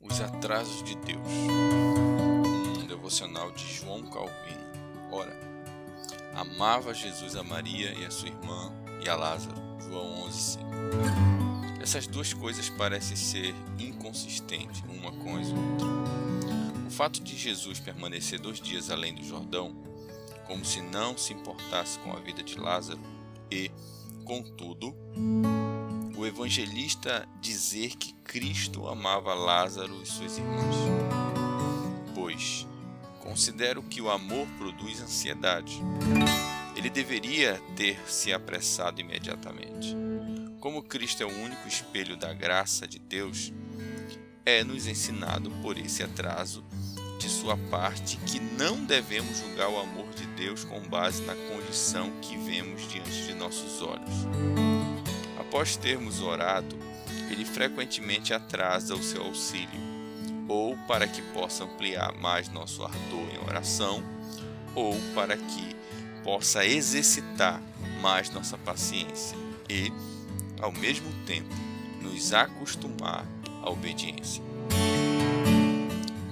Os atrasos de Deus. Um devocional de João Calvino. Ora, amava Jesus a Maria e a sua irmã e a Lázaro. João 11:5. Essas duas coisas parecem ser inconsistentes uma com as outras. O fato de Jesus permanecer dois dias além do Jordão, como se não se importasse com a vida de Lázaro, e, contudo, evangelista dizer que Cristo amava Lázaro e suas irmãs. Pois considero que o amor produz ansiedade. Ele deveria ter se apressado imediatamente. Como Cristo é o único espelho da graça de Deus, é nos ensinado por esse atraso de sua parte que não devemos julgar o amor de Deus com base na condição que vemos diante de nossos olhos. Após termos orado, ele frequentemente atrasa o seu auxílio, ou para que possa ampliar mais nosso ardor em oração, ou para que possa exercitar mais nossa paciência e, ao mesmo tempo, nos acostumar à obediência.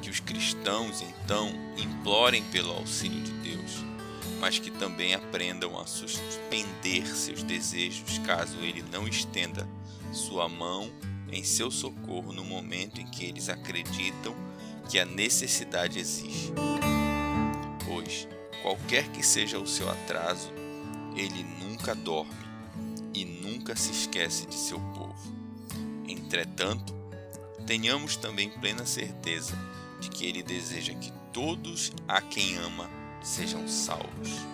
Que os cristãos, então, implorem pelo auxílio de mas que também aprendam a suspender seus desejos caso ele não estenda sua mão em seu socorro no momento em que eles acreditam que a necessidade existe. Pois, qualquer que seja o seu atraso, ele nunca dorme e nunca se esquece de seu povo. Entretanto, tenhamos também plena certeza de que ele deseja que todos a quem ama sejam salvos.